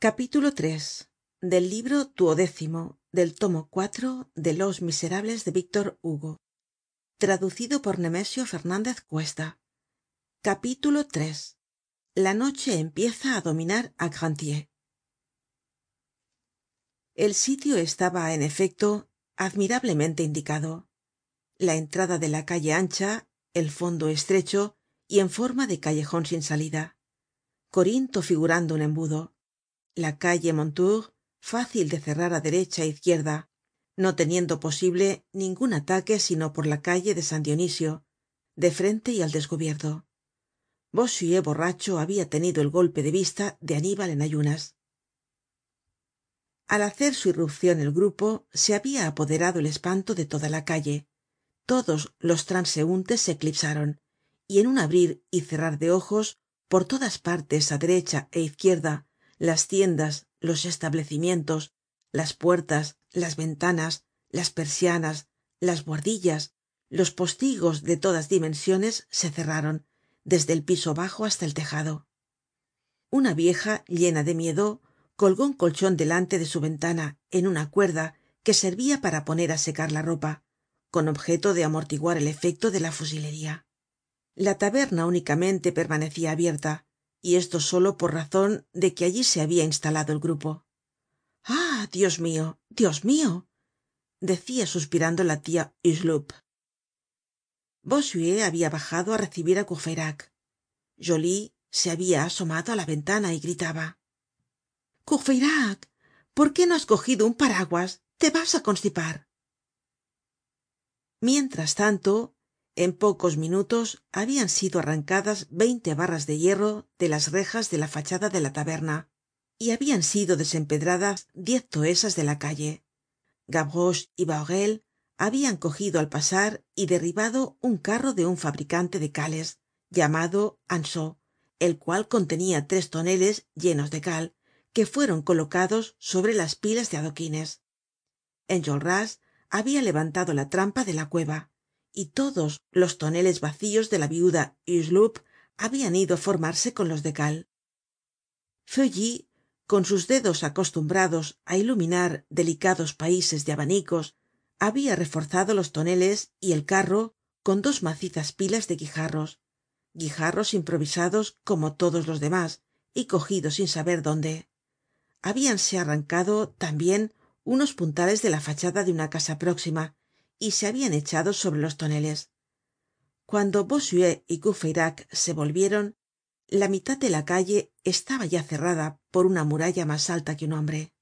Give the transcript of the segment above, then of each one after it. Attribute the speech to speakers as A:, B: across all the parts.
A: capítulo iii del libro duodécimo del tomo cuatro de los miserables de víctor hugo. Traducido por nemesio fernandez cuesta. Capítulo iii la noche empieza á dominar á grantier el sitio estaba en efecto admirablemente indicado. La entrada de la calle ancha el fondo estrecho y en forma de callejon sin salida. Corinto figurando un embudo la calle mondetour fácil de cerrar á derecha é izquierda no teniendo posible ningun ataque sino por la calle de san dionisio de frente y al descubierto. Bossuet borracho habia tenido el golpe de vista de aníbal en ayunas. Al hacer su irrupcion el grupo se habia apoderado el espanto de toda la calle. Todos los transeuntes se eclipsaron y en un abrir y cerrar de ojos por todas partes á derecha é izquierda las tiendas los establecimientos las puertas las ventanas las persianas las buhardillas los postigos de todas dimensiones se cerraron desde el piso bajo hasta el tejado. Una vieja llena de miedo colgó un colchon delante de su ventana en una cuerda que servia para poner á secar la ropa con objeto de amortiguar el efecto de la fusilería. La taberna únicamente permanecia abierta y esto solo por razon de que allí se habia instalado el grupo. Ah dios mio dios mio decia suspirando la tia hucheloup. Bossuet habia bajado á recibir á courfeyrac. Joly se habia asomado á la ventana y gritaba. Courfeyrac por qué no has cogido un paraguas te vas á constipar. Mientras tanto en pocos minutos habian sido arrancadas veinte barras de hierro de las rejas de la fachada de la taberna y habian sido desempedradas diez toesas de la calle. Gavroche y bahorel habian cogido al pasar y derribado un carro de un fabricante de cales llamado anceau el cual contenia tres toneles llenos de cal que fueron colocados sobre las pilas de adoquines. Enjolras habia levantado la trampa de la cueva y todos los toneles vacíos de la viuda hucheloup habian ido á formarse con los de cal. Feuilly con sus dedos acostumbrados á iluminar delicados paises de abanicos habia reforzado los toneles y el carro con dos macizas pilas de guijarros guijarros improvisados como todos los demás y cogidos sin saber dónde. Habíanse arrancado tambien unos puntales de la fachada de una casa próxima y se habian echado sobre los toneles. Cuando bossuet y courfeyrac se volvieron la mitad de la calle estaba ya cerrada por una muralla mas alta que un hombre.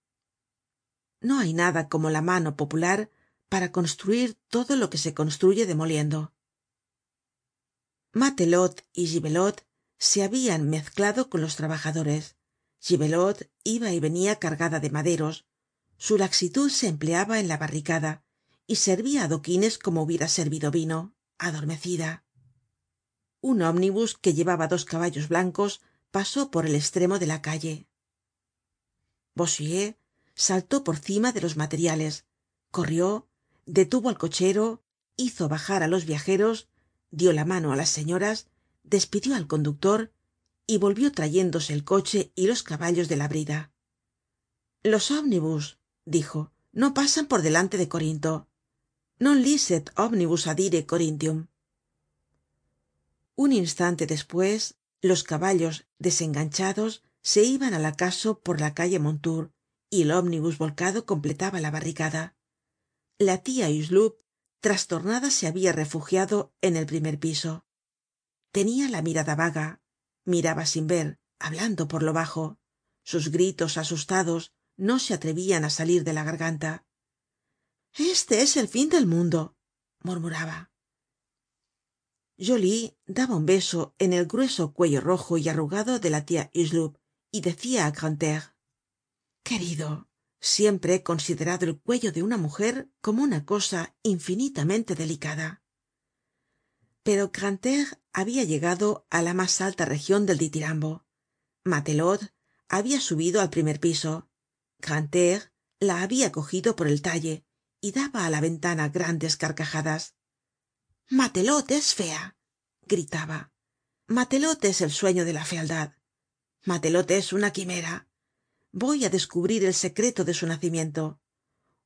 A: No hay nada como la mano popular para construir todo lo que se construye demoliendo. Matelote y gibelote se habian mezclado con los trabajadores. Gibelote iba y venia cargada de maderos. Su laxitud se empleaba en la barricada y servia adoquines como hubiera servido vino adormecida. Un ómnibus que llevaba dos caballos blancos pasó por el estremo de la calle. Bossuet saltó por cima de los materiales corrió detuvo al cochero hizo bajar á los viajeros dio la mano á las señoras despidió al conductor y volvió trayéndose el coche y los caballos de la brida. Los ómnibus dijo no pasan por delante de corinto non licet omnibus adire coryntium un instante despues los caballos desenganchados se iban al acaso por la calle mondetour y el ómnibus volcado completaba la barricada. La tia hucheloup trastornada se habia refugiado en el primer piso. Tenia la mirada vaga miraba sin ver hablando por lo bajo. Sus gritos asustados no se atrevian á salir de la garganta este es el fin del mundo murmuraba. Joly daba un beso en el grueso cuello rojo y arrugado de la tia hucheloup y decia á grantaire querido siempre he considerado el cuello de una mujer como una cosa infinitamente delicada pero grantaire habia llegado á la mas alta region del ditirambo. Matelote habia subido al primer piso. Grantaire la habia cogido por el talle y daba á la ventana grandes carcajadas. Matelote es fea gritaba. Matelote es el sueño de la fealdad matelote es una quimera voy á descubrir el secreto de su nacimiento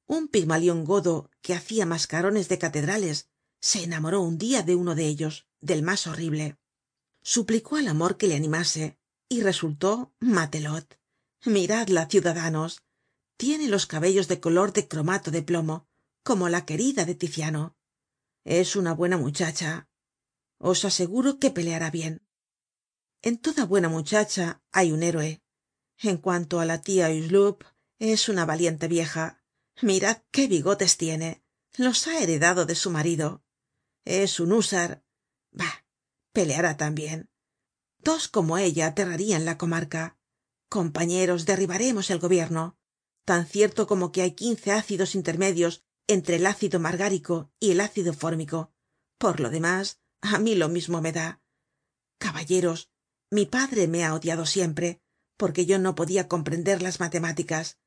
A: un pigmalion godo que hacia mascarones de catedrales se enamoró un dia de uno de ellos del mas horrible. Suplicó al amor que le animase y resultó matelote. Miradla ciudadanos tiene los cabellos de color de cromato de plomo como la querida de ticiano es una buena muchacha. Os aseguro que peleará bien. En toda buena muchacha hay un héroe. En cuanto á la tia hucheloup es una valiente vieja. Mirad qué bigotes tiene. Los ha heredado de su marido. Es un húsar. Bah peleará tambien dos como ella aterrarían la comarca. Compañeros derribaremos el gobierno tan cierto como que hay quince ácidos intermedios entre el ácido margárico y el ácido fórmico. Por lo demás á mí lo mismo me da. Caballeros mi padre me ha odiado siempre porque yo no podia comprender las matemáticas.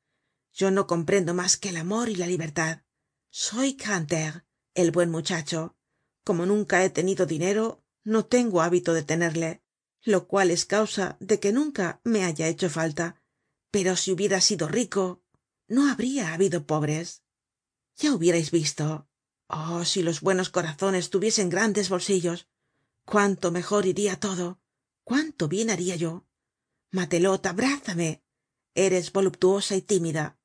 A: Yo no comprendo mas que el amor y la libertad. Soy grantaire el buen muchacho. Como nunca he tenido dinero no tengo hábito de tenerle lo cual es causa de que nunca me haya hecho falta. Pero si hubiera sido rico no habria habido pobres. Ya hubierais visto. Oh si los buenos corazones tuviesen grandes bolsillos. Cuánto mejor iria todo. Cuánto bien haria yo. Matelote abrázame. Eres voluptuosa y tímida.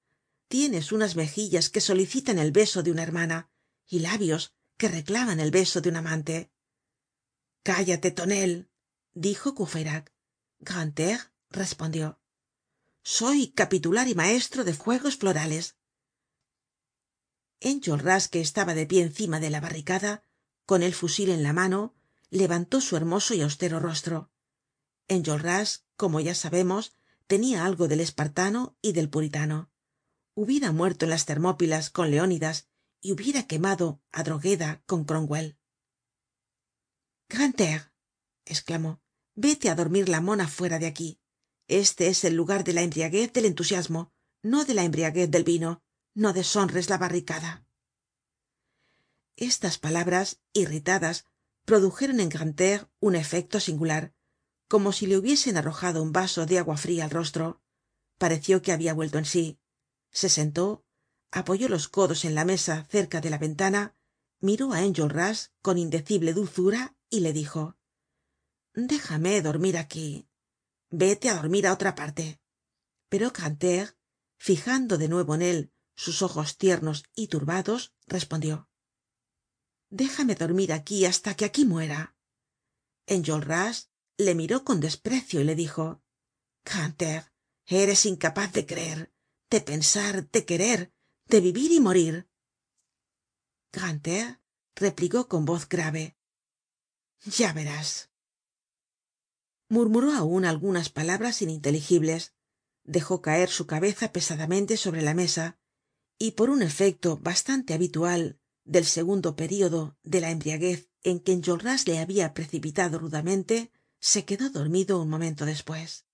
A: Tienes unas mejillas que solicitan el beso de una hermana y labios que reclaman el beso de un amante. Cállate tonel dijo courfeyrac. Grantaire respondió soy capitular y maestro de juegos florales. Enjolras que estaba de pie encima de la barricada con el fusil en la mano levantó su hermoso y austero rostro. Enjolras como ya sabemos tenia algo del espartano y del puritano. Hubiera muerto en las termópilas con leónidas y hubiera quemado á drogheda con cromwell. Grantaire esclamó vete á dormir la mona fuera de aquí este es el lugar de la embriaguez del entusiasmo no de la embriaguez del vino. No deshonres la barricada. Estas palabras irritadas produjeron en grantaire un efecto singular como si le hubiesen arrojado un vaso de agua fria al rostro. Pareció que habia vuelto en sí. Se sentó apoyó los codos en la mesa cerca de la ventana miró á enjolras con indecible dulzura y le dijo déjame dormir aquí vete á dormir á otra parte. Pero grantaire fijando de nuevo en él sus ojos tiernos y turbados respondió déjame dormir aquí hasta que aquí muera enjolras le miró con desprecio y le dijo grantaire eres incapaz de creer de pensar de querer de vivir y morir grantaire replicó con voz grave ya verás murmuró aun algunas palabras ininteligibles. Dejó caer su cabeza pesadamente sobre la mesa y por un efecto bastante habitual del segundo período de la embriaguez en que enjolras le habia precipitado rudamente se quedó dormido un momento despues